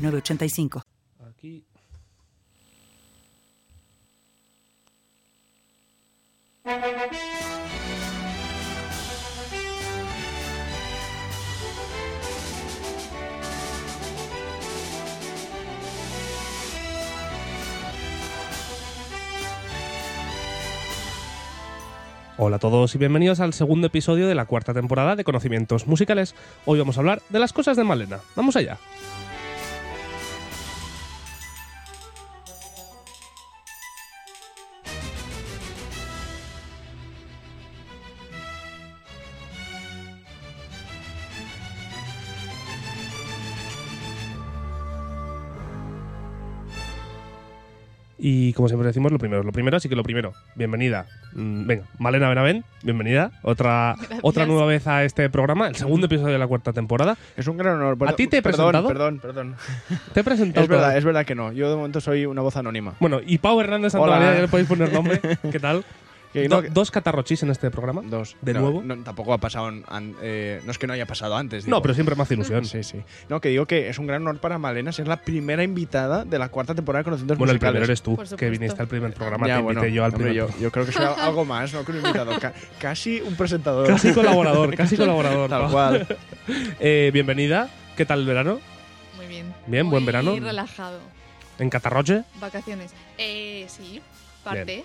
906985. Aquí. Hola a todos y bienvenidos al segundo episodio de la cuarta temporada de Conocimientos Musicales. Hoy vamos a hablar de las cosas de Malena. Vamos allá. Y como siempre decimos, lo primero es lo primero, así que lo primero, bienvenida. Mm, venga, Malena Benavén, bienvenida. Otra, otra nueva vez a este programa, el segundo episodio de la cuarta temporada. Es un gran honor. ¿A ti te he perdón, presentado? Perdón, perdón. Te he presentado. Es verdad, es verdad que no. Yo de momento soy una voz anónima. Bueno, y Pau Hernández Hola. Santamaría, ya le podéis poner nombre. ¿Qué tal? Que Do- no- dos catarrochis en este programa. Dos. ¿De No, nuevo? no, tampoco ha pasado. an- eh, no es que no haya pasado antes. No, pero siempre me hace ilusión. Sí, sí. No, que digo que es un gran honor para Malena ser la primera invitada de la cuarta temporada de Conocimientos Bueno, el primero eres tú, que viniste al primer programa, Ya, te invité yo al hombre, primer yo, yo creo que soy algo más, ¿no? Que un invitado. Ca- casi un presentador. Casi colaborador, casi colaborador. Tal cual. Eh, bienvenida. ¿Qué tal el verano? Muy bien. Bien, Muy buen verano. relajado. ¿En Catarroche? Vacaciones. Eh, sí. Parte. Bien,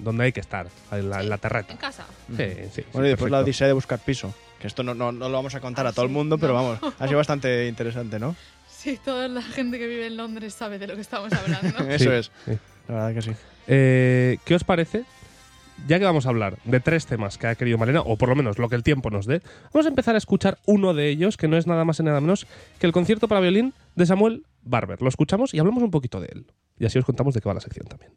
donde hay que estar, en la, en la En casa. Sí, sí. sí, Bueno, y después la odisea de buscar piso. Que esto no, no, no lo vamos a contar Ah, a todo el sí, mundo, pero no. vamos, ha sido bastante interesante, ¿no? Sí, toda la gente que vive en Londres sabe de lo que estamos hablando. Eso Sí, es. sí. La verdad que sí. Eh, ¿Qué os parece? Ya que vamos a hablar de tres temas que ha querido Malena, o por lo menos lo que el tiempo nos dé, vamos a empezar a escuchar uno de ellos, que no es nada más y nada menos que el concierto para violín de Samuel Barber. Lo escuchamos y hablamos un poquito de él. Y así os contamos de qué va la sección también.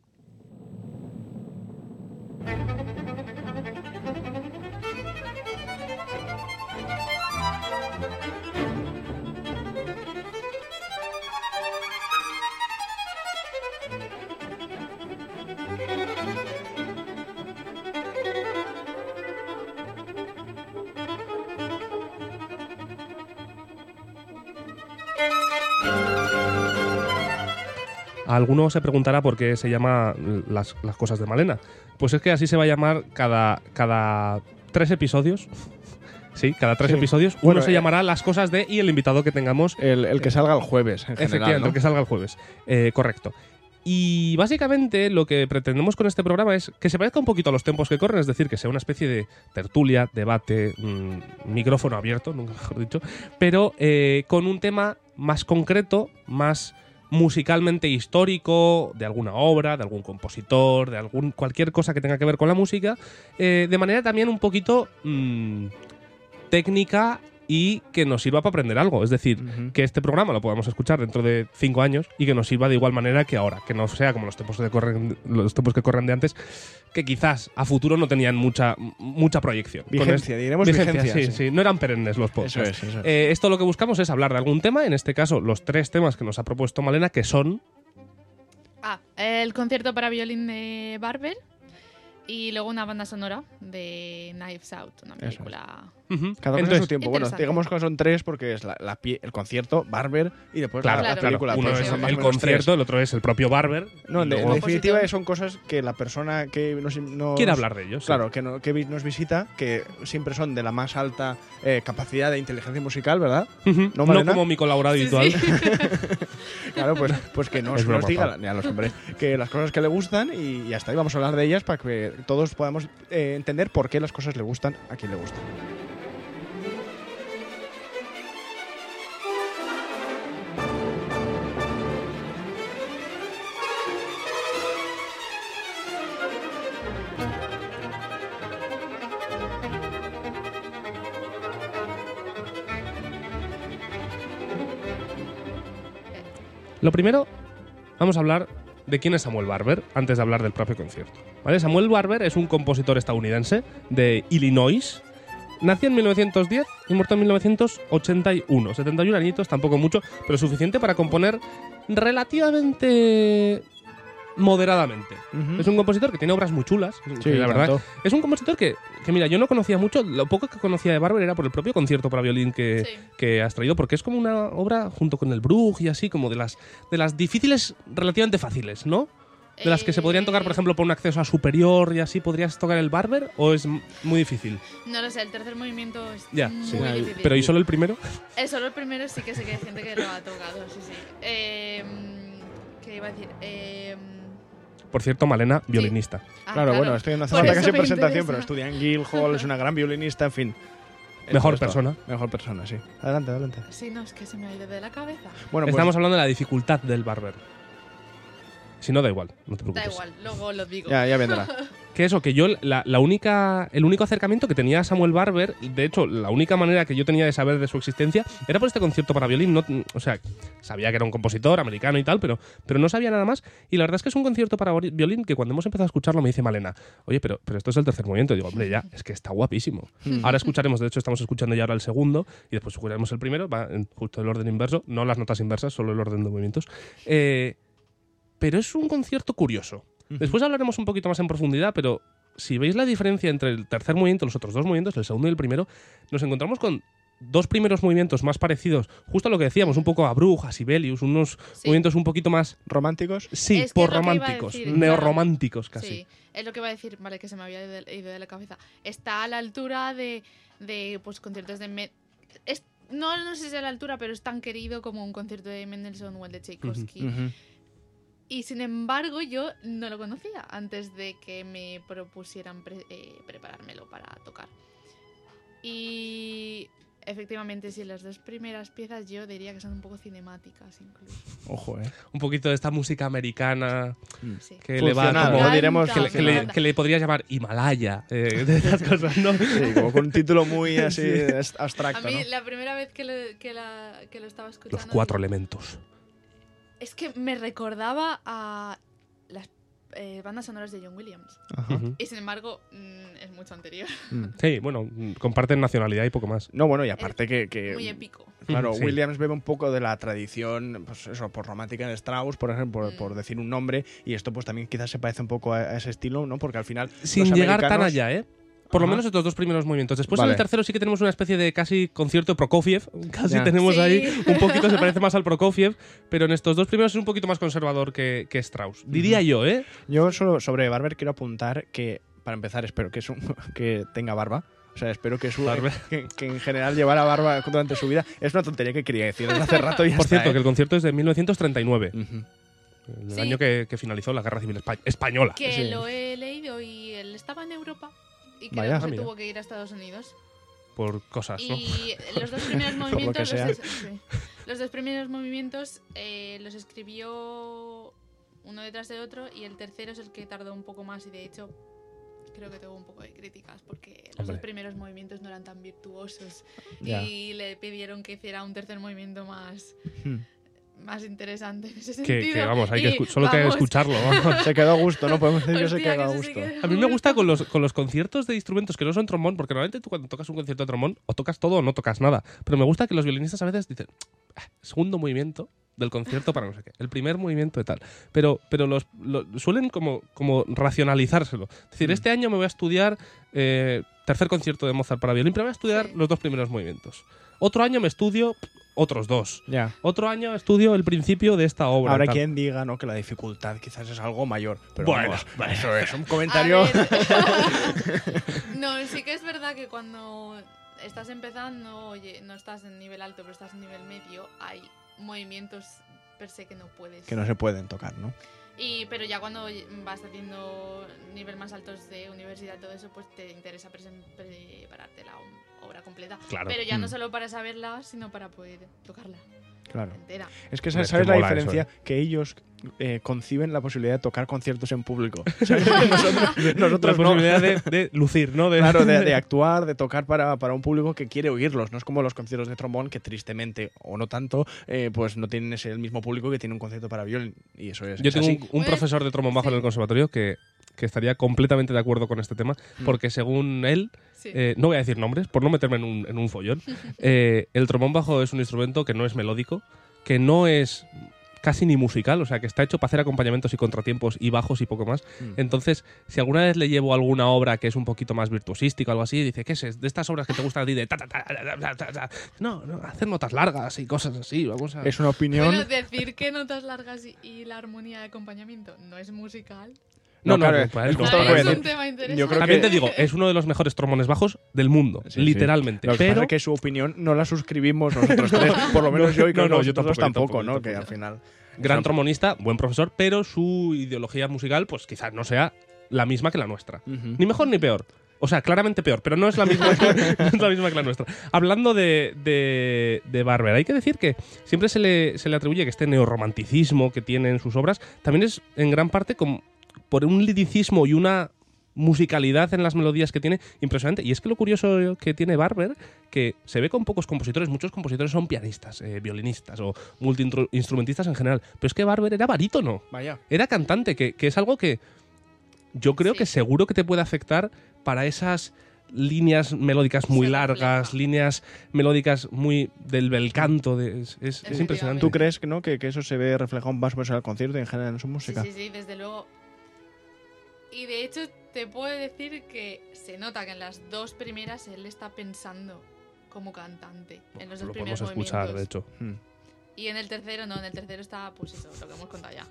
Alguno se preguntará por qué se llama las, las cosas de Malena. Pues es que así se va a llamar cada, cada tres episodios. Sí, cada tres Sí. episodios. Uno Bueno, se eh, llamará Las cosas de y el invitado que tengamos El, el que salga el jueves, en Efectivamente, general, ¿no? el que salga el jueves. Eh, correcto. Y básicamente lo que pretendemos con este programa es que se parezca un poquito a los tiempos que corren, es decir, que sea una especie de tertulia, debate, mm, micrófono abierto, nunca mejor dicho, pero eh, con un tema más concreto, más musicalmente histórico, de alguna obra, de algún compositor, de algún cualquier cosa que tenga que ver con la música, eh, de manera también un poquito mm, técnica y que nos sirva para aprender algo. Es decir, que este programa lo podamos escuchar dentro de cinco años y que nos sirva de igual manera que ahora, que no sea como los tiempos que corren, los tiempos que corren de antes, que quizás a futuro no tenían mucha, mucha proyección. Vigencia, es- diremos vigencia. sí, sí. sí, no eran perennes los podcasts. Eso es, eso es. Eh, esto lo que buscamos es hablar de algún tema, en este caso los tres temas que nos ha propuesto Malena, que son Ah, el concierto para violín de Barber. Y luego una banda sonora de Knives Out, una es. Cada uno Entonces, su tiempo. Bueno, digamos que son tres porque es la, la pie- el concierto, Barber y después Claro, la, la claro. película. Uno pues es el concierto, tres. el otro es el propio Barber. No, en, de- en luego definitiva son cosas que la persona que nos, nos- quiere hablar de ellos. sí. Claro, que, no- que nos visita, que siempre son de la más alta eh, capacidad de inteligencia musical, ¿verdad? Ujú. ¿No, No, como mi colaborador Sí, habitual. sí. Claro, pues, pues que nos, nos diga a los hombres que las cosas que le gustan y, y hasta ahí vamos a hablar de ellas para que todos podamos eh, entender por qué las cosas le gustan a quien le gustan. Lo primero, vamos a hablar de quién es Samuel Barber antes de hablar del propio concierto. ¿vale? Samuel Barber es un compositor estadounidense de Illinois. Nació en 1910 y muerto en 1981. 71 añitos, tampoco mucho, pero suficiente para componer relativamente moderadamente. Es un compositor que tiene obras muy chulas. Sí, la verdad. tanto. Es un compositor que, que, mira, yo no conocía mucho. Lo poco que conocía de Barber era por el propio concierto para violín que, Sí. que has traído, porque es como una obra junto con el Bruch y así, como de las, de las difíciles relativamente fáciles, ¿no? De las que se podrían tocar, por Eh, ejemplo, por un acceso a superior y así, ¿podrías tocar el Barber? ¿O es m- muy difícil? No lo sé, el tercer movimiento es Ya, muy sí. difícil. Pero ¿y solo el primero? Eh, solo el primero sí que sé que hay gente que lo ha tocado, sí, sí. Eh, ¿Qué iba a decir? Eh, Por cierto, Malena, violinista. ah, Claro, bueno, esto no hace Por falta eso casi presentación, pero estudia en Guildhall, es una gran violinista, en fin. Mejor esto. persona. Mejor persona, sí. Adelante, adelante. Sí, no, es que se me ha ido de la cabeza. Bueno, pues, Estamos hablando de la dificultad del Barber. Si no, da igual, no te preocupes. Da igual, luego lo digo. ya, ya vendrá. Que eso, que yo la, la única, el único acercamiento que tenía a Samuel Barber, de hecho, la única manera que yo tenía de saber de su existencia era por este concierto para violín. No, o sea, sabía que era un compositor americano y tal, pero, pero no sabía nada más. Y la verdad es que es un concierto para violín que cuando hemos empezado a escucharlo me dice Malena, oye, pero, pero esto es el tercer movimiento. Y digo, hombre, ya, es que está guapísimo. Ahora escucharemos, de hecho, estamos escuchando ya ahora el segundo y después escucharemos el primero, va en justo el orden inverso, no las notas inversas, solo el orden de movimientos. Eh, pero es un concierto curioso. Después hablaremos un poquito más en profundidad, pero si veis la diferencia entre el tercer movimiento y los otros dos movimientos, el segundo y el primero, nos encontramos con dos primeros movimientos más parecidos, justo a lo que decíamos, un poco a Bruch, a Sibelius, unos Sí. movimientos un poquito más, ¿Románticos? sí, Es que por-románticos, decir, neorrománticos casi. Sí, es lo que iba a decir, vale, que se me había ido de, la cabeza. Está a la altura de, de pues, conciertos de... Me- es, no, no sé si es a la altura, pero es tan querido como un concierto de Mendelssohn o el de Tchaikovsky. Ujú. Y sin embargo, yo no lo conocía antes de que me propusieran pre- eh, preparármelo para tocar. Y efectivamente, sí, las dos primeras piezas yo diría que son un poco cinemáticas incluso. Ojo, eh. Un poquito de esta música americana Sí. que le va como... ¿no? Diremos Que le, que le- que le podrías llamar Himalaya, eh, de esas cosas, ¿no? Sí, como con un título muy así est- A abstracto, mí, ¿no? la primera vez que lo, que la- que lo estaba escuchando... Los cuatro elementos. Es que me recordaba a las eh, bandas sonoras de John Williams. Ajá. Y sin embargo, mm, es mucho anterior. Mm. Sí, bueno, mm, comparten nacionalidad y poco más. No, bueno, y aparte que, que- Muy épico. Claro, Sí. Williams bebe un poco de la tradición, pues eso, por romántica de Strauss, por ejemplo, por, Mm. por decir un nombre, y esto pues también quizás se parece un poco a, a ese estilo, ¿no? Porque al final Sin los llegar tan allá, ¿eh? Por lo menos estos dos primeros movimientos. Después en Vale. el tercero sí que tenemos una especie de casi concierto Prokofiev. Casi tenemos Sí. ahí un poquito, se parece más al Prokofiev. Pero en estos dos primeros es un poquito más conservador que, que Strauss. Diría yo, ¿eh? Yo solo sobre Barber quiero apuntar que, para empezar, espero que, es un- que tenga barba. O sea, espero que, su, Barba. que, que en general llevara barba durante su vida. Es una tontería que quería decir hace rato y ya Por está, cierto, ¿eh? que el concierto es de 1939, Ujú. el Sí. año que, que finalizó la Guerra Civil Espa- Española. Que Sí. lo he leído y él estaba en Europa. Y creo Vaya. que Ah, se mira. tuvo que ir a Estados Unidos. Por cosas, ¿no? Y los dos primeros movimientos, los, sí. Los dos primeros movimientos eh, los escribió uno detrás de otro y el tercero es el que tardó un poco más y de hecho creo que tuvo un poco de críticas porque los Hombre. dos primeros movimientos no eran tan virtuosos y le pidieron que hiciera un tercer movimiento más, Hmm. Más interesante en ese Que, sentido. que, vamos, hay que Y, escu- solo que vamos, escucharlo. vamos. Se quedó a gusto, ¿no? Podemos decir que se hostia, quedó a que gusto. quedó A mí me gusta con los, con los conciertos de instrumentos que no son trombón, porque normalmente tú cuando tocas un concierto de trombón o tocas todo o no tocas nada. Pero me gusta que los violinistas a veces dicen, "Ah, segundo movimiento del concierto para no sé qué, el primer movimiento de tal. Pero, pero los, lo- suelen como, como racionalizárselo. Es decir, Mm. este año me voy a estudiar eh, tercer concierto de Mozart para violín, pero voy a estudiar Sí. los dos primeros movimientos. Otro año me estudio otros dos. Ya. Otro año estudio el principio de esta obra. Habrá tal. quien diga ¿no? que la dificultad quizás es algo mayor. Pero Bueno, vamos, bueno. eso es un comentario. no, sí que es verdad que cuando estás empezando, oye, no estás en nivel alto, pero estás en nivel medio, hay movimientos per se que no puedes. que no se pueden tocar, ¿no? Y, pero ya cuando vas haciendo nivel más altos de universidad, todo eso, pues te interesa prepararte la obra completa. Claro. Pero ya no Mm. solo para saberla, sino para poder tocarla. Claro. entera. Es que sabes la eso, diferencia ¿eh? que ellos eh, conciben la posibilidad de tocar conciertos en público. Nosotros La no. posibilidad de, de lucir, ¿no? De, Claro, de, de actuar, de tocar para, para un público que quiere oírlos. No es como los conciertos de trombón que tristemente, o no tanto, eh, pues no tienen ese el mismo público que tiene un concierto para violín. Y eso es, Yo es tengo así. un, un Pues, profesor de trombón bajo en el conservatorio que, que estaría completamente de acuerdo con este tema, Mm. porque según él, Sí. eh, no voy a decir nombres, por no meterme en un, en un follón, eh, el trombón bajo es un instrumento que no es melódico, que no es casi ni musical, o sea, que está hecho para hacer acompañamientos y contratiempos y bajos y poco más. Mm. Entonces, si alguna vez le llevo alguna obra que es un poquito más virtuosística o algo así, dice, ¿qué es? De estas obras que te gustan a ti de ta, ta, ta, ta, ta, ta, ta". No, no, hacer notas largas y cosas así, vamos a... Es una opinión. Bueno, decir que notas largas y, y la armonía de acompañamiento no es musical. No, No, no, claro, no, es justo lo que un tema interesante. Yo creo También que- te digo, es uno de los mejores trombones bajos del mundo, Sí, sí. literalmente. Lo que pasa pero es que su opinión no la suscribimos nosotros tres. Por lo menos yo y creo No, no, que yo nosotros tampoco, tampoco, yo ¿no? tampoco, Que al final. gran trombonista, buen profesor, pero su ideología musical, pues quizás no sea la misma que la nuestra. Ni mejor ni peor. O sea, claramente peor, pero no es la misma, que, no es la, misma que la nuestra. Hablando de, de, de Barber, hay que decir que siempre se le, se le atribuye que este neorromanticismo que tiene en sus obras también es en gran parte como por un liricismo y una musicalidad en las melodías que tiene impresionante. Y es que lo curioso que tiene Barber, que se ve con pocos compositores, muchos compositores son pianistas, eh, violinistas o multiinstrumentistas en general, pero es que Barber era barítono Vaya. era cantante, que, que es algo que yo creo Sí. que seguro que te puede afectar para esas líneas melódicas muy largas, líneas melódicas muy del bel canto. de- es, es- es impresionante. ¿Tú crees que no? Que, que eso se ve reflejado más o menos en el concierto y en general en su Sí, música. sí, sí, desde luego. Y de hecho te puedo decir que se nota que en las dos primeras él está pensando como cantante. En los dos Lo primeros podemos escuchar, movimientos. de hecho. Mm. Y en el tercero no, en el tercero está pues eso, lo que hemos contado ya.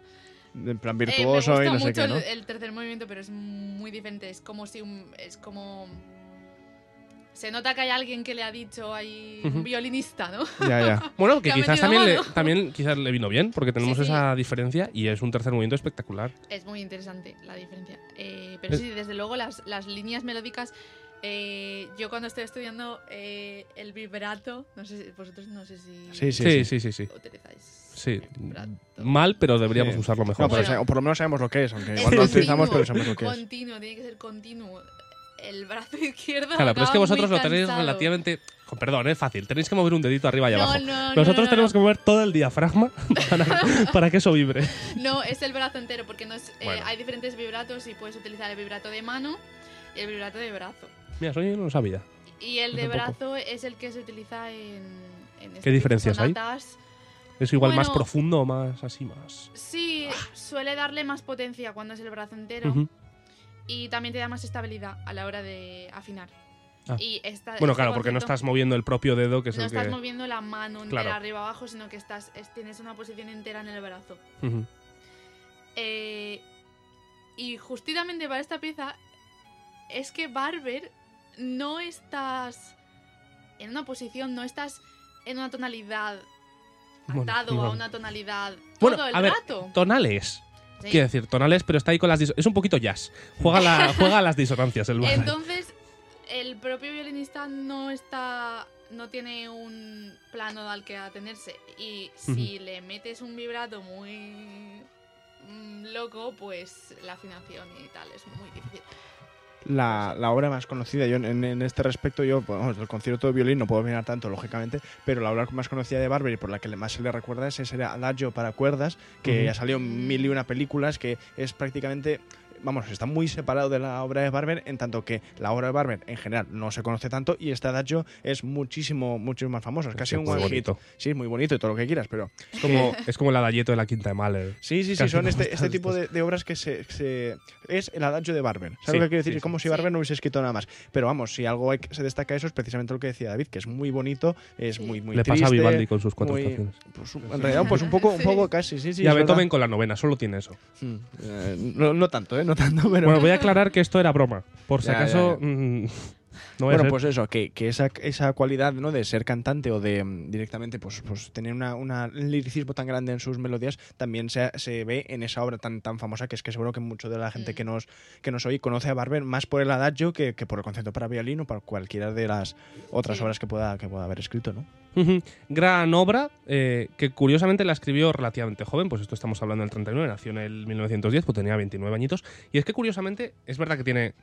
En plan Eh, me virtuoso gusta y no sé mucho qué, ¿no? el, el tercer movimiento, pero es muy diferente. Es como si un, es como se nota que hay alguien que le ha dicho ahí un violinista, ¿no? Ya, ya. Bueno, que Que quizás también le, también quizás le vino bien, porque tenemos Sí, sí. esa diferencia y es un tercer movimiento espectacular. Es muy interesante la diferencia. Eh, pero Es- sí, desde luego las, las líneas melódicas. eh, yo cuando estoy estudiando eh, el vibrato, no sé si vosotros no sé si Sí, sí, Sí, sí. sí, utilizáis Sí. Mal, pero deberíamos Sí. usarlo mejor. No, pero Bueno. o por lo menos sabemos lo que es, aunque Es igual no utilizamos, pero sabemos lo que es. Continuo, tiene que ser continuo. El brazo izquierdo. Claro, pero es que vosotros lo tenéis cansado. relativamente. con perdón, es fácil. Tenéis que mover un dedito arriba y No, abajo. no, no, Nosotros no, tenemos que mover todo el diafragma para, para que eso vibre. No, es el brazo entero, porque no es, eh, hay diferentes vibratos y puedes utilizar el vibrato de mano y el vibrato de brazo. Mira, eso yo no lo sabía. Y el de brazo es el que se utiliza en. en este ¿Qué diferencias tipo de hay? ¿Es igual más profundo o más así más? Sí, suele darle más potencia cuando es el brazo entero. Ujú. Y también te da más estabilidad a la hora de afinar. Ah. Y esta- Bueno, este claro, porque no estás moviendo el propio dedo, que es No el estás que. moviendo la mano entera Claro. arriba abajo, sino que estás es- tienes una posición entera en el brazo. Eh, y justamente para esta pieza es que Barber no estás en una posición, no estás en una tonalidad Bueno, atado a no. una tonalidad Bueno, todo el a ver, rato. Tonales. Sí. Quiero decir, tonales, pero está ahí con las. Es un poquito jazz. Juega, la, juega a las disonancias el Barber. Entonces, el propio violinista no está. no tiene un plano al que atenerse. Y si le metes un vibrato muy mm, loco, pues la afinación y tal es muy difícil. La, la obra más conocida, yo en, en este respecto, yo, pues, vamos, del concierto de violín no puedo opinar tanto, lógicamente, pero la obra más conocida de Barber y por la que más se le recuerda es ese Adagio para cuerdas, que Ujú. ya salió en mil y una películas, que es prácticamente. Vamos, está muy separado de la obra de Barber, en tanto que la obra de Barber en general no se conoce tanto y este Adagio es muchísimo, mucho más famoso. Es casi Es un one hit. bonito. Sí, es muy bonito y todo lo que quieras, pero Es como, es como el adayeto de la quinta de Mahler. Sí, sí, sí, son este, este tipo de, de obras que se, se- Es el adagio de Barber. ¿Sabes Sí, lo que quiero decir? sí, es como sí. si Barber Sí. no hubiese escrito nada más. Pero vamos, si algo hay se destaca eso es precisamente lo que decía David, que es muy bonito, es Sí. muy, muy Le triste. pasa a Vivaldi con sus cuatro muy- estaciones. pues, en realidad, pues un poco, un Sí. poco casi, sí, sí. y a verdad. Beethoven con la novena, solo tiene eso. Mm, eh, no, no tanto, ¿eh? No tanto, pero... Bueno, voy a aclarar que esto era broma. Por si Ya, acaso. ya. mm, No Bueno, ser- pues eso, que, que esa, esa cualidad ¿no? de ser cantante o de mm, directamente pues, pues tener una, una- un liricismo tan grande en sus melodías también se, se ve en esa obra tan, tan famosa que es que seguro que mucho de la gente Mm. que nos, que nos oye conoce a Barber más por el adagio que, que por el concepto para violín o por cualquiera de las otras Sí. obras que pueda, que pueda haber escrito, ¿no? Gran obra eh, que curiosamente la escribió relativamente joven, pues esto estamos hablando del 39, nació en el 1910, pues tenía 29 añitos. Y es que curiosamente es verdad que tiene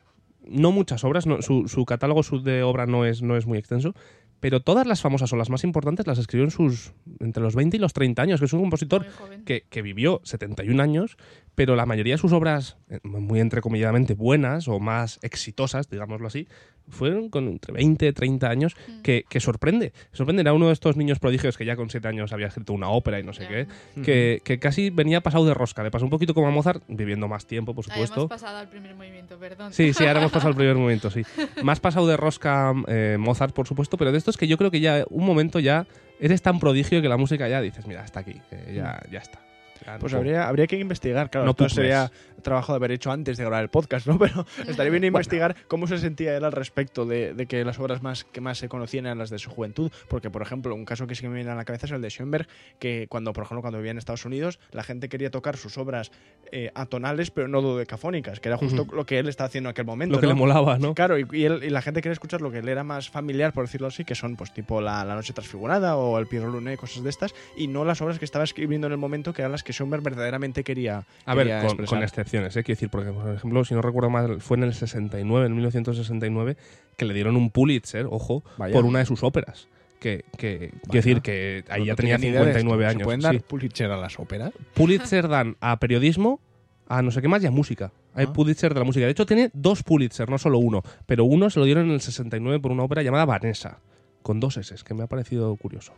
no muchas obras, no- su, su catálogo su- de obra no es, no es muy extenso, pero todas las famosas o las más importantes las escribió en sus entre los 20 y los 30 años, que es un compositor que, que vivió 71 años, pero la mayoría de sus obras, eh, muy entrecomilladamente buenas o más exitosas, digámoslo así, fueron con entre 20 y 30 años, Mm. que, que sorprende. Sorprende, era uno de estos niños prodigios que ya con 7 años había escrito una ópera y no sé qué, que, que casi venía pasado de rosca. Le pasó un poquito como a Mozart, viviendo más tiempo, por Ah, hemos supuesto. pasado al primer movimiento, perdón. Sí, sí, ahora hemos pasado al primer momento, sí. Más pasado de rosca eh, Mozart, por supuesto, pero de estos que yo creo que ya un momento ya eres tan prodigio que la música ya dices, mira, hasta aquí, ya, ya está. Pues puedo". habría, habría que investigar, claro. No esto sería trabajo de haber hecho antes de grabar el podcast, ¿no? Pero estaría bien investigar cómo se sentía él al respecto de, de que las obras más que más se conocían eran las de su juventud. Porque, por ejemplo, un caso que sí que me viene a la cabeza es el de Schoenberg, que cuando, por ejemplo, cuando vivía en Estados Unidos, la gente quería tocar sus obras eh, atonales, pero no dodecafónicas, que era justo lo que él estaba haciendo en aquel momento. Lo que ¿no? le molaba, ¿no? Claro, y, y él- y la gente quería escuchar lo que le era más familiar, por decirlo así, que son pues tipo La, la Noche Transfigurada o El Piero Luné, cosas de estas, y no las obras que estaba escribiendo en el momento que eran las que Schoenberg verdaderamente quería, A ver, con, excepciones, ¿eh? Quiero decir, porque, por ejemplo, si no recuerdo mal, fue en el 69, en 1969, que le dieron un Pulitzer, ojo, Vaya. por una de sus óperas. Que, que quiero decir que ahí No ya tenía tenía ni idea de esto. 59 ¿Se años. pueden dar sí. Pulitzer a las óperas? Pulitzer dan a periodismo, a no sé qué más y a música. Hay Ah. Pulitzer de la música. De hecho, tiene dos Pulitzer, no solo uno. Pero uno se lo dieron en el 69 por una ópera llamada Vanessa, con dos S, que me ha parecido curioso.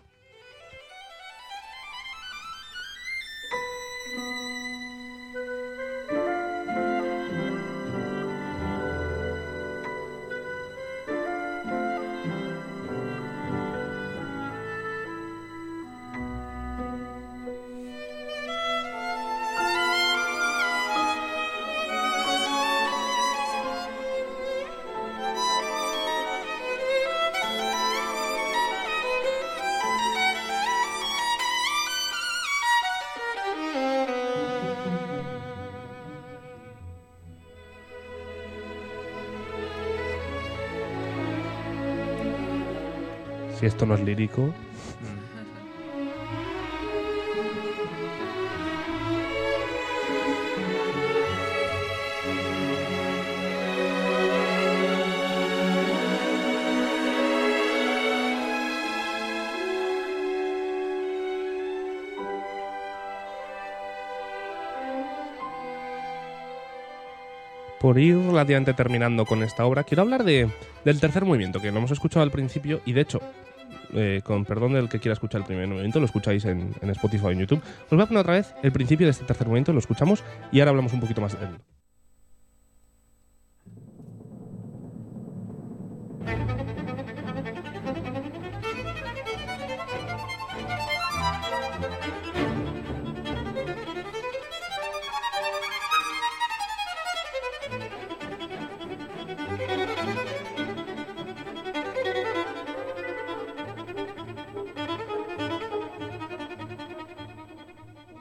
Si esto no es lírico. Por ir relativamente terminando con esta obra, quiero hablar de, del tercer movimiento, que lo hemos escuchado al principio y de hecho, eh, con perdón del que quiera escuchar el primer movimiento, lo escucháis en, en Spotify o en YouTube. Os voy a poner otra vez el principio de este tercer movimiento, lo escuchamos y ahora hablamos un poquito más.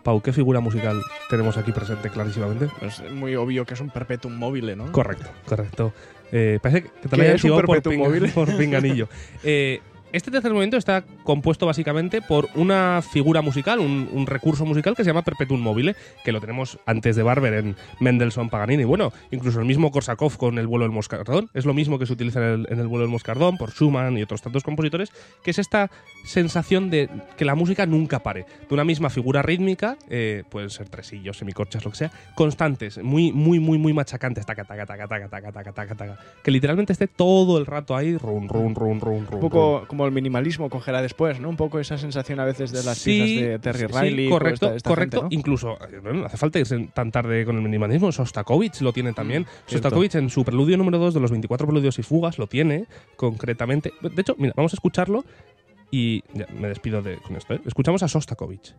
Pau, ¿qué figura musical tenemos aquí presente clarísimamente? Pues es muy obvio que es un perpetuum móvil, ¿no? Correcto, correcto. Eh, parece que te ¿Qué lo hayan por, móvil? por pinganillo. Eh, este tercer movimiento está compuesto básicamente por una figura musical, un, un recurso musical que se llama perpetuum mobile, que lo tenemos antes de Barber en Mendelssohn, Paganini. Bueno, incluso el mismo Korsakov con el vuelo del moscardón. Es lo mismo que se utiliza en el, en el vuelo del moscardón por Schumann y otros tantos compositores, que es esta sensación de que la música nunca pare. De una misma figura rítmica, eh, pueden ser tresillos, semicorchas, lo que sea, constantes, muy, muy, muy, muy machacantes, taca, taca, taca, taca, taca, taca, taca, taca, que literalmente esté todo el rato ahí, run, run, run, run, run. Un poco como el minimalismo cogerá después, ¿no? Un poco esa sensación a veces de las Sí, piezas de Terry sí, Riley. correcto, esta- esta correcto. gente, ¿no? Incluso, eh, bueno, no hace falta irse tan tarde con el minimalismo. Sostakovich lo tiene también. Mm. Sostakovich en su preludio número 2 de los 24 preludios y fugas lo tiene concretamente. De hecho, mira, vamos a escucharlo y ya, me despido de, con esto. ¿eh? Escuchamos a Sostakovich.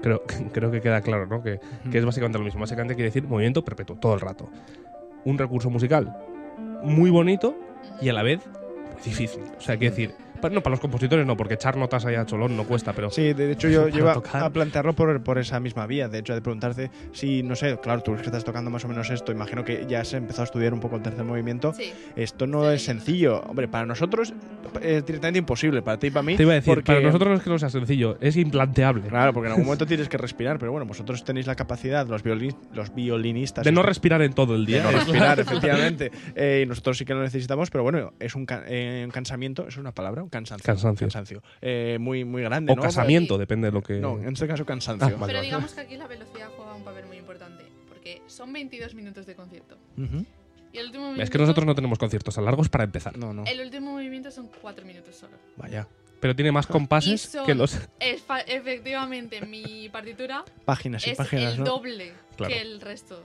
creo que queda claro, ¿no? Que, que es básicamente lo mismo. Básicamente quiere decir movimiento perpetuo, todo el rato. Un recurso musical muy bonito y a la vez muy difícil. O sea, quiere decir, no, para los compositores no, porque echar notas ahí a cholón no cuesta, pero Sí, de hecho yo, yo iba tocar. a plantearlo por, por esa misma vía, de hecho de preguntarte si, no sé, claro, tú que estás tocando más o menos esto, imagino que ya has empezado a estudiar un poco el tercer movimiento, Sí. esto no Sí, es sencillo, hombre, para nosotros es directamente imposible, para ti y para mí. te iba a decir, porque- para nosotros no es que no sea sencillo, es implanteable. Claro, porque en algún momento tienes que respirar, pero bueno, vosotros tenéis la capacidad, los, violin- los violinistas... De no respirar en todo el de día. no ¿eh? respirar, efectivamente. Eh, y nosotros sí que lo necesitamos, pero bueno, es un, ca- eh, un cansamiento, ¿es una palabra? Un cansancio. Cansancio. Eh, muy, muy grande, O ¿no? casamiento, depende de lo que. No, en este caso cansancio. Ah, vale. Pero digamos que aquí la velocidad juega un papel muy importante. Porque son 22 minutos de concierto. Ujú. Y el último Es que nosotros no tenemos conciertos tan largos para empezar. No, no. El último movimiento son 4 minutos solo. Vaya. Pero tiene más compases Y son- que los. Efectivamente, mi partitura Páginas y es páginas, el ¿no? doble Claro. que el resto.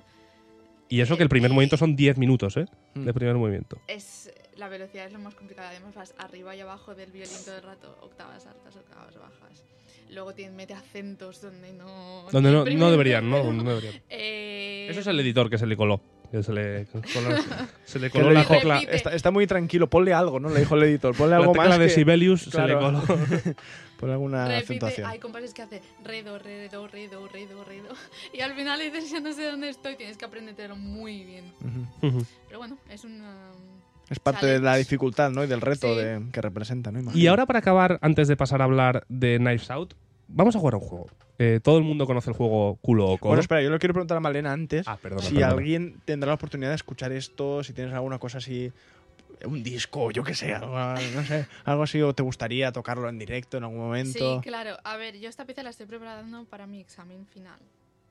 Y eso que el primer Y- movimiento son 10 minutos, ¿eh? Mm. De primer movimiento. Es, la velocidad es lo más complicado. Además, vas arriba y abajo del violín todo el rato. Octavas altas, octavas bajas. Luego tiene, mete acentos donde no. Donde no, no deberían, ¿no? No deberían. Eh, Eso es el editor que se le coló. Que se le coló, se le coló la, dijo, Repite. "Cla- está, está muy tranquilo, ponle algo, ¿no? Le dijo el editor, ponle la algo tecla más. de que- Sibelius, se le Claro. coló. Ponle alguna Repite, acentuación. hay compases que hace re, do, re, do, re, do, re, do, re, do. Y al final dices, ya no sé dónde estoy, tienes que aprendértelo muy bien. Ujú. Pero bueno, es una. Es parte de la dificultad, ¿no? Y del reto Sí. de- que representa, ¿no? Y ahora para acabar, antes de pasar a hablar de Knives Out, vamos a jugar a un juego. Eh, todo el mundo conoce el juego culo o codo. Bueno, espera, yo le quiero preguntar a Malena antes ah, perdona, si perdona. alguien tendrá la oportunidad de escuchar esto, si tienes alguna cosa así, un disco, yo qué sé, algo, no sé, algo así, o te gustaría tocarlo en directo en algún momento. Sí, claro. A ver, yo esta pieza la estoy preparando para mi examen final.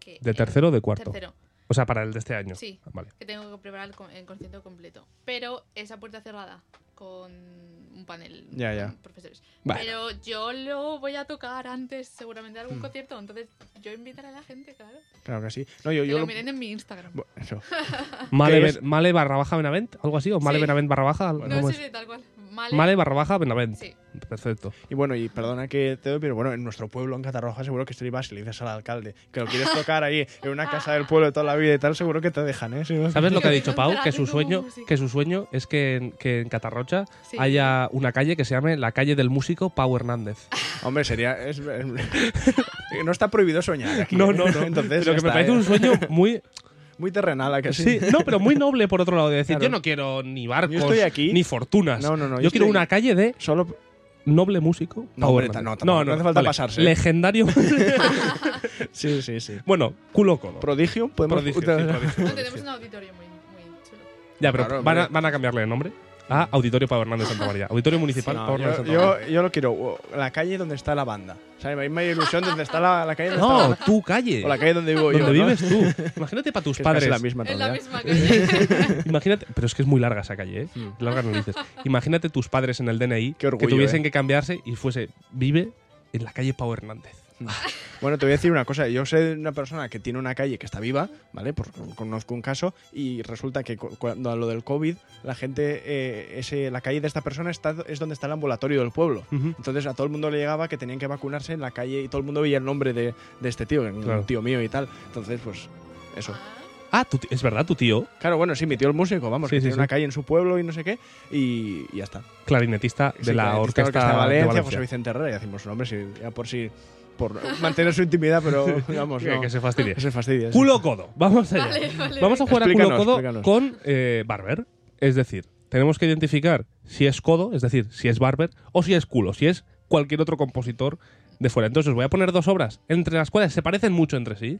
Que ¿De tercero o de cuarto? Tercero. O sea, para el de este año. Sí. Vale. Que tengo que preparar el, con- el concierto completo. Pero esa puerta cerrada con un panel Ya, con ya. profesores. Vale. Pero yo lo voy a tocar antes, seguramente, de algún Hmm. concierto. Entonces, yo invitaré a la gente, claro. Claro que sí. No, yo, Que yo lo lo- miren en mi Instagram. Bu- eso. Male, barra baja Benavent, algo así, o Male Sí. Benavent barra baja. no, ¿cómo sí, sí, tal cual. Male. Male barra baja Benavent. Sí. Perfecto. Y bueno, y perdona que te doy, pero bueno, en nuestro pueblo, en Catarroja, seguro que si ibas y le dices al alcalde que lo quieres tocar ahí en una casa del pueblo de toda la vida y tal, seguro que te dejan, ¿eh? ¿Sabes lo que ha dicho Pau? Que su sueño, que su sueño es que en, que en Catarrocha Sí. haya una calle que se llame la calle del músico Pau Hernández. Hombre, sería. es- es- no está prohibido soñar. Aquí, No, ¿eh? no, no. Entonces, ya que me parece ¿eh? un sueño muy. Muy terrenal, ¿a que Sí, no, pero muy noble por otro lado. De decir, Claro. yo no quiero ni barcos, Yo estoy aquí. ni fortunas. No, no, no, Yo, yo quiero una calle de Solo. Noble músico. No, hombre, no, tampoco, no hace falta pasarse. Legendario. Sí, sí, sí. bueno, culo codo. Prodigio, podemos. Prodigio, sí, prodigio. No, tenemos un auditorio muy, muy chulo. Ya, pero Claro, van, a, van a cambiarle de nombre a Auditorio Pau Hernández Santa María. Auditorio Municipal No, Pau Hernández yo, Santa María. yo, yo lo quiero. La calle donde está la banda. O sea, me hay ilusión donde está la, la calle donde está la No, tu calle. O la calle donde vivo yo. donde ¿no? vives tú. Imagínate para tus Que es padres. la misma en la misma calle. Imagínate, pero es que es muy larga esa calle, ¿eh? Mm. Larga narices. Imagínate tus padres en el DNI Qué orgullo, que tuviesen ¿eh? que cambiarse y fuese vive en la calle Pau Hernández. Bueno, te voy a decir una cosa. Yo sé de una persona que tiene una calle que está viva, ¿vale? Porque conozco un caso y resulta que cu- cuando a lo del COVID, la gente, eh, ese, la calle de esta persona está, es donde está el ambulatorio del pueblo. Entonces a todo el mundo le llegaba que tenían que vacunarse en la calle y todo el mundo veía el nombre de, de este tío, Claro. un tío mío y tal. Entonces, pues eso. Ah, tu es verdad, tu tío, Claro, bueno, sí, mi tío el músico, vamos, Sí, que sí, tiene sí. una calle en su pueblo y no sé qué, y, y ya está. clarinetista de la clarinetista orquesta, de Valencia, de Valencia. José Vicente Herrera, y decimos su nombre, ya por si por mantener su intimidad, pero vamos, Que, no, que se fastidie. que se fastidia. sí. Culo codo. Vamos allá. Vale, vale. Vamos a jugar a culo codo explícanos. con eh, Barber. Es decir, tenemos que identificar si es codo, es decir, si es Barber, o si es culo, si es cualquier otro compositor de fuera. Entonces os voy a poner dos obras, entre las cuales se parecen mucho entre sí,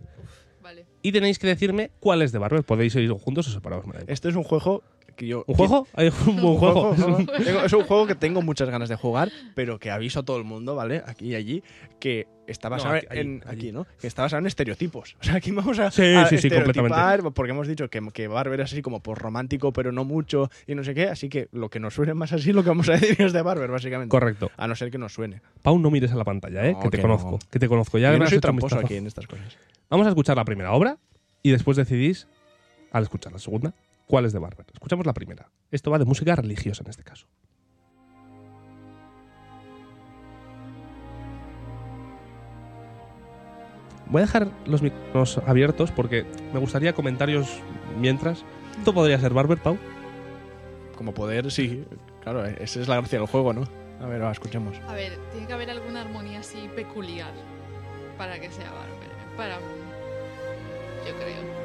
Vale. y tenéis que decirme cuál es de Barber. Podéis ir juntos o separados. me da igual. Este es un juego que yo... ¿Un juego? Hay un buen juego. juego. Tengo- es un juego que tengo muchas ganas de jugar, pero que aviso a todo el mundo, ¿vale? Aquí y allí, que está No, basado aquí- en aquí, ¿no? Que está basado en estereotipos. O sea, aquí vamos a, Sí, a sí, sí, estereotipar, porque hemos dicho que, que Barber es así como por romántico, pero no mucho y no sé qué, así que lo que nos suene más así, lo que vamos a decir es de Barber, básicamente. Correcto. A no ser que nos suene. Pau, no mires a la pantalla, ¿eh? No, que te que conozco. no. Que te conozco. Ya yo no soy tramposo aquí en estas cosas. Vamos a escuchar la primera obra y después decidís, al escuchar la segunda, cuál es de Barber. Escuchamos la primera. Esto va de música religiosa en este caso. Voy a dejar los micrófonos abiertos porque me gustaría comentarios mientras. ¿Esto podría ser Barber, Pau? Como poder, sí. Claro, esa es la gracia del juego, ¿no? A ver, va, escuchemos. A ver, tiene que haber alguna armonía así peculiar para que sea Barber. Para mí. Yo creo.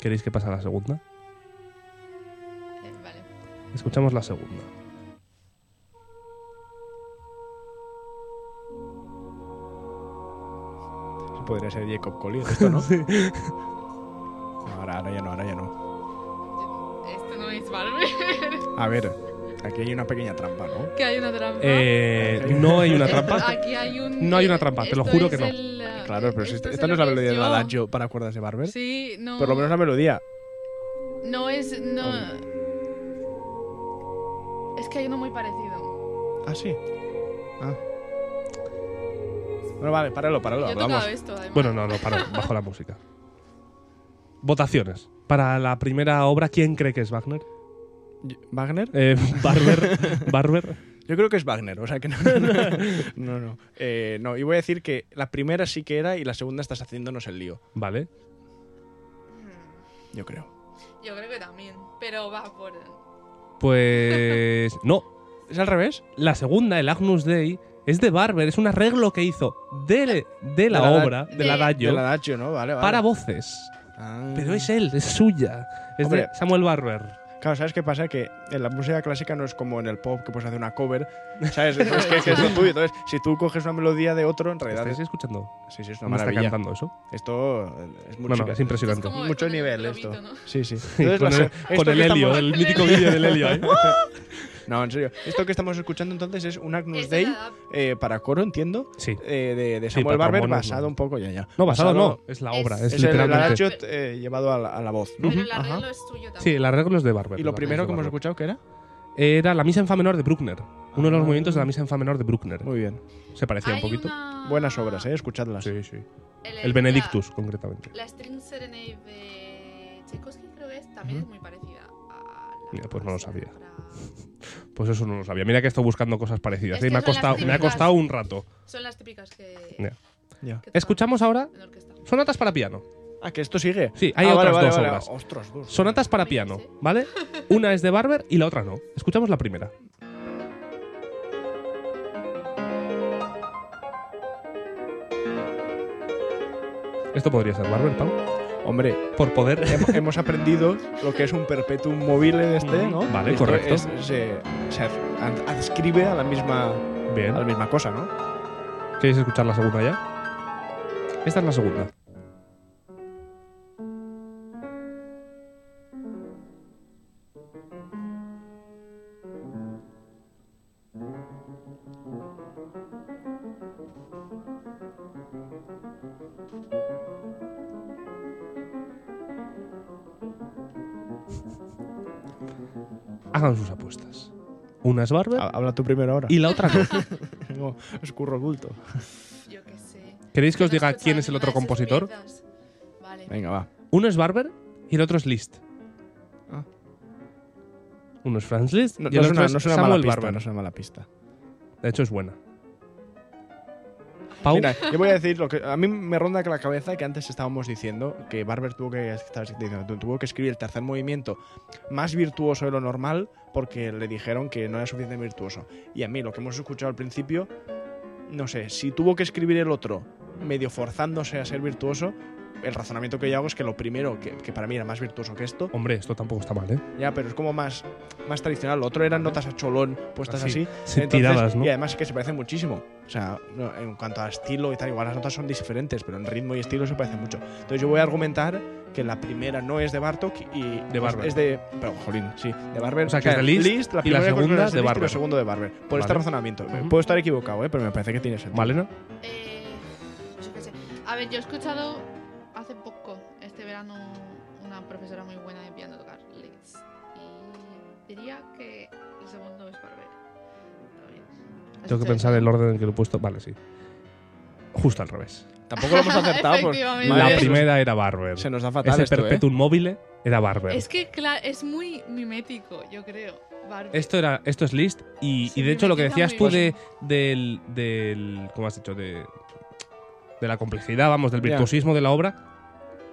¿Queréis que pase a la segunda? Escuchamos la segunda. Eso podría ser Jacob Collier, esto, ¿no? No, ahora, ahora ya no, ahora ya no. Esto no es Barber. A ver, aquí hay una pequeña trampa, ¿no? que hay una trampa. Eh, no hay una Esto- trampa. Aquí hay un. No hay una trampa, te lo juro que no. el, Claro, pero si esta, no es la melodía del adagio para cuerdas de Barber. Sí, no. Por lo menos la melodía. No es. No. Que hay uno muy parecido. Ah, sí. Ah. Bueno, vale, páralo, páralo. Yo he hablamos. tocado esto, además. Bueno, no, no, para, bajo la música. Votaciones. Para la primera obra, ¿quién cree que es Wagner? ¿Wagner? Eh, Barber. Barber. Yo creo que es Wagner, o sea que no. no, no. Eh, no, y voy a decir que la primera sí que era y la segunda estás haciéndonos el lío. Vale. Yo creo. Yo creo que también. Pero va por. Pues. No. ¿Es al revés? La segunda, el Agnus Dei, es de Barber. Es un arreglo que hizo de, de la De la- obra, de- adagio, Del adagio, ¿no? Vale, vale. para voces. Ah. Pero es él, es suya. Es Hombre. de Samuel Barber. Claro, ¿sabes qué pasa? Que en la música clásica no es como en el pop que puedes hacer una cover. ¿Sabes? es que, que es lo tuyo. Entonces, si tú coges una melodía de otro, en realidad. ¿Estáis Es, escuchando? sí, sí, es una ¿Cómo está maravilla. cantando eso? Esto es No, música. no, es impresionante. Es mucho nivel globito, esto. ¿no? Sí, sí. Entonces, con el, con helio, estamos- el mítico vídeo del helio. ¿eh? No, en serio. Esto que estamos escuchando entonces es un Agnus Dei eh, para coro, entiendo. Sí. eh, de, de Sí, Samuel para Barber basado no. un poco ya ya No, basado no, es la obra, es, es el, el literalmente. adagio eh, llevado a la, a la voz ¿no? Pero el Ajá. arreglo es suyo también. Sí, el arreglo es de Barber. y lo primero que hemos escuchado que era. Era la misa en fa menor de Bruckner. Uno de los Ah. movimientos de la misa en fa menor de Bruckner. muy bien Se parecía un poquito. una- buenas obras eh escuchadlas Sí, sí. El, El Benedictus, concretamente. La, la String Serenade de Tchaikovsky, creo que es, también es muy parecida a la. Mira, pues no lo sabía. Pues eso no lo sabía. Mira que he estado buscando cosas parecidas. Es que me, ha costado, me ha típicas. costado un rato. Son las típicas que. Escuchamos ahora sonatas para piano. ah que esto sigue Sí, hay Ah, otras vale, dos vale. obras. ostras dos Sonatas para piano. ¿vale? Una es de Barber y la otra no. Escuchamos la primera. Esto podría ser Barber, Pau. Hombre Por poder. hem- hemos aprendido lo que es un perpetuum mobile este no vale, Esto correcto. es- se, se ad- adscribe a la misma Bien. a la misma cosa no ¿Queréis escuchar la segunda ya? Esta es la segunda. Una es Barber Ha- habla tú primero ahora y la otra no. escurro oculto Yo qué sé. ¿Queréis que os diga quién es el otro compositor? Vale. venga va Uno es Barber y el otro es Liszt. Ah. Uno es Franz Liszt no, y el no es otro una, es no es una mala pista Barber. no es una mala pista De hecho, es buena. Mira, yo voy a decir lo que a mí me ronda la cabeza que antes estábamos diciendo que Barber tuvo que tuvo que escribir el tercer movimiento más virtuoso de lo normal porque le dijeron que no era suficientemente virtuoso. Y a mí lo que hemos escuchado al principio, no sé, si tuvo que escribir el otro medio forzándose a ser virtuoso, el razonamiento que yo hago es que lo primero, que, que para mí era más virtuoso que esto, hombre, esto tampoco está mal, ¿eh? ya, pero es como más, más tradicional. Lo otro eran notas a cholón puestas Así, así. Entonces, tiradas, ¿no? Y además es que se parecen muchísimo. O sea, en cuanto a estilo y tal, igual las notas son diferentes, pero en ritmo y estilo se parecen mucho. Entonces yo voy a argumentar que la primera no es de Bartok y De Barber. es de pero jolín, sí, de Barber. O sea, que es de Liszt la y la primera segunda es de y Barber. lo segundo de Barber. Por este razonamiento. Puedo estar equivocado, ¿eh? pero me parece que tiene sentido. ¿Vale, no? Eh, yo qué sé. A ver, yo he escuchado hace poco, este verano, una profesora muy buena de piano tocar Liszt. Y diría que el segundo es Barber. Todavía. ¿Has Tengo que pensar el orden en que lo he puesto. Vale, sí. Justo al revés. Tampoco lo hemos acertado. por- Efectivamente. Madre La primera era Barber. Se nos da fatal Ese esto, ¿eh? Perpetuum mobile era Barber. Es que claro, es muy mimético, yo creo. Barbie. Esto era, esto es list y, Sí, y de hecho lo que queda decías muy tú bien. de, del, del, ¿cómo has dicho? De, de la complejidad, vamos, del Ya. virtuosismo de la obra,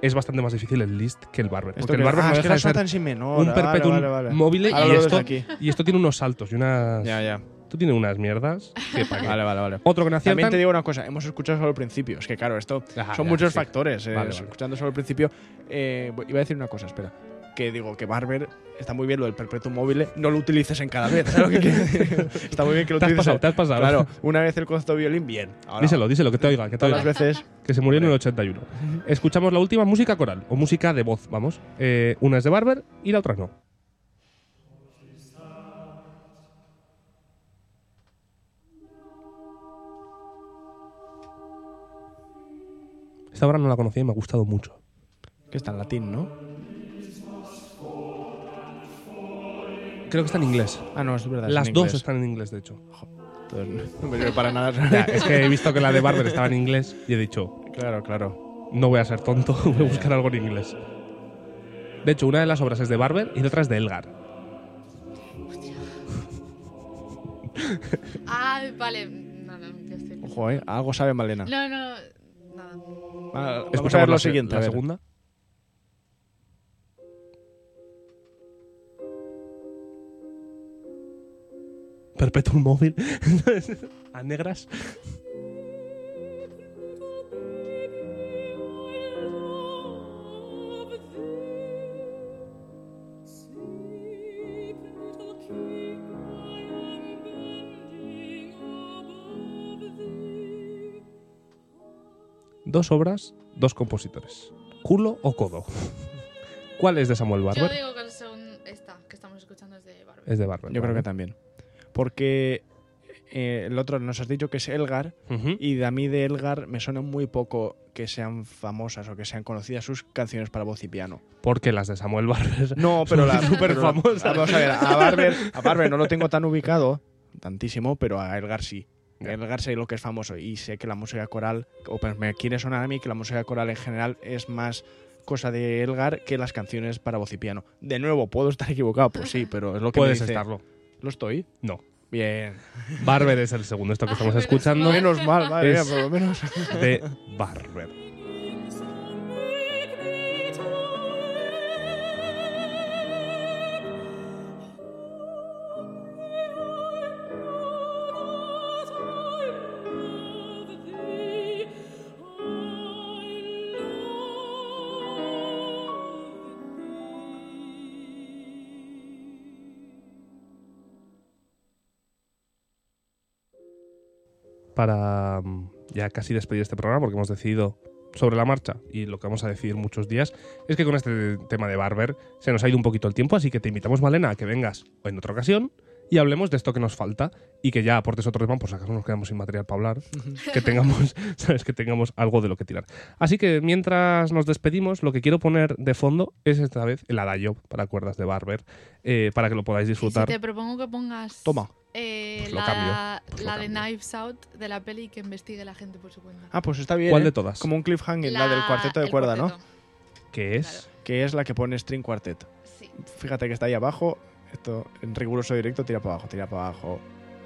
es bastante más difícil el list que el barber. Porque el barber ah, no deja de ser sin menor. un vale, perpetuum vale, vale. móvil y esto, y esto tiene unos saltos y unas... Ya, ya. Tú tienes unas mierdas que. Vale, vale, vale. Otro que no También te digo una cosa, hemos escuchado solo el principio. Es que claro, esto Ajá, son ya, muchos sí. factores. eh. Escuchando solo el principio, eh, iba a decir una cosa, espera. Que digo que Barber está muy bien lo del perpetuum móvil, no lo utilices en cada vez. ¿sabes lo que quiero decir? está muy bien que lo Te has pasado, te has pasado. Claro, una vez el concepto violín, bien. Ahora, díselo, díselo, que te oiga, que te todas oiga. las veces. Que se murió en el 81. Escuchamos la última música coral, o música de voz, vamos. Eh, una es de Barber y la otra no. Esta obra no la conocía y me ha gustado mucho. Que está en latín, ¿no? Creo que está en inglés. Ah, no, es verdad. Las en dos inglés. están en inglés, de hecho. Entonces, no me sirve para nada. Ya, es que he visto que la de Barber estaba en inglés y he dicho, claro, claro. no voy a ser tonto, voy a buscar algo en inglés. De hecho, una de las obras es de Barber y la otra es de Elgar. Ah, vale. No, no, ya estoy. Ojo, ¿eh? Algo sabe Malena. No, no, nada. Va- Vamos a Escuchamos ver la lo se- siguiente. La a ver. segunda. Perpetuum móvil. A negras. Dos obras, dos compositores. Culo o codo. ¿Cuál es de Samuel Yo Barber? digo que el segundo, esta que estamos escuchando es de Barbie. Es de Barber. Yo creo que también. Porque eh, el otro nos has dicho que es Elgar. Y de a mí de Elgar me suena muy poco que sean famosas o que sean conocidas sus canciones para voz y piano. Porque las de Samuel Barber. No, pero la Súper famosas. Vamos a ver, a Barber, a Barber no lo tengo tan ubicado, tantísimo, pero a Elgar sí. Ya. Elgar sé lo que es famoso y sé que la música coral, o me quiere sonar a mí que la música coral en general es más cosa de Elgar que las canciones para voz y piano. De nuevo, puedo estar equivocado, pues sí, pero es lo que Puedes me dice. estarlo. ¿Lo estoy? No. Bien. Barber es el segundo, esto que estamos menos escuchando. Menos mal, vale, Es- por lo menos. De Barber. Ya casi despedir este programa, porque hemos decidido sobre la marcha y lo que vamos a decidir muchos días es que con este tema de Barber se nos ha ido un poquito el tiempo, así que te invitamos, Malena, a que vengas en otra ocasión y hablemos de esto que nos falta y que ya aportes otro tema, por si acaso nos quedamos sin material para hablar, que tengamos, sabes, que tengamos algo de lo que tirar. Así que mientras nos despedimos, lo que quiero poner de fondo es esta vez el adagio para cuerdas de Barber, eh, para que lo podáis Y si disfrutar. te propongo que pongas Toma. Eh, Pues lo la, cambio, pues lo la de. Knives Out de la peli que investigue la gente por su cuenta. Ah, pues está bien. ¿Cuál ¿eh? de todas? Como un cliffhanger, la, del cuarteto de cuerda, ¿no? Que es Que es la que pone String Quartet. Sí. Fíjate que está ahí abajo. Esto en riguroso directo tira para abajo, tira para abajo.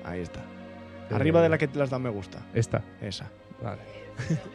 Ahí está. Arriba Eh, de la que te las da me gusta. esta. Esa. Vale.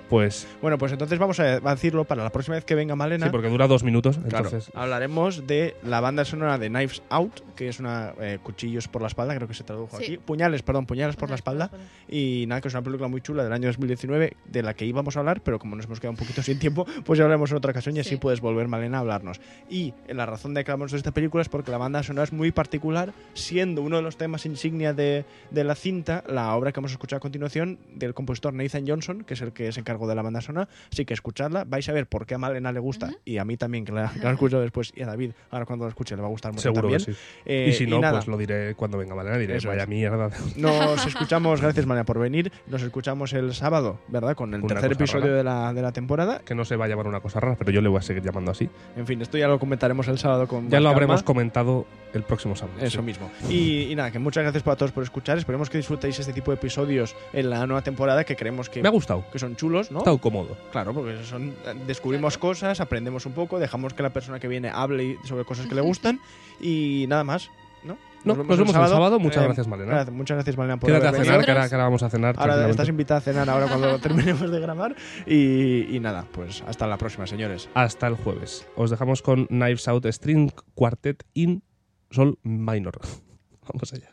Pues Bueno, pues entonces vamos a decirlo para la próxima vez que venga Malena. sí, porque dura dos minutos, Claro, entonces hablaremos de la banda sonora de Knives Out, que es una eh, cuchillos por la espalda, creo que se tradujo Sí. aquí. Puñales, perdón, puñales por la Puñales por la espalda. Y nada, que es una película muy chula del año 2019 de la que íbamos a hablar, pero como nos hemos quedado un poquito sin tiempo, pues ya hablaremos en otra ocasión y así Sí. puedes volver, Malena, a hablarnos. Y eh, la razón de que hablamos de esta película es porque la banda sonora es muy particular, siendo uno de los temas insignia de, de la cinta la obra que vamos a escuchar a continuación del compositor Nathan Johnson, que es el que se encargó de la banda sonora. Así que escuchadla, vais a ver por qué a Malena le gusta y a mí también, que la, que la escucho después, y a David, ahora cuando lo escuche le va a gustar mucho seguro también. que sí. Eh, y si no, nada, pues lo diré cuando venga Malena, diré, Eso vaya es. mierda. nos escuchamos, gracias Malena por venir, nos escuchamos el sábado, ¿verdad? Con el Una tercer episodio rara. de la, de la temporada. que no se va a llamar una cosa rara, pero yo le voy a seguir llamando así. En fin, esto ya lo comentaremos el sábado con Ya lo calma. habremos comentado el próximo sábado. Eso sí. mismo. Y, y nada, que muchas gracias para todos por escuchar. Esperemos que disfrutéis este tipo de episodios en la nueva temporada que creemos que, Me ha gustado. que son chulos, ¿no? estado cómodo. Claro, porque son, descubrimos cosas, aprendemos un poco, dejamos que la persona que viene hable sobre cosas que le gustan y nada más, ¿no? No, nos vemos el sábado. Muchas Eh, gracias, Malena. gracias- muchas gracias, Malena, por Quédate a cenar, que ahora, que ahora vamos a cenar. Ahora estás invitada a cenar ahora cuando terminemos de grabar. Y, y nada, pues hasta la próxima, señores. Hasta el jueves. Os dejamos con Knives Out String Quartet in Sol Minor. Vamos allá.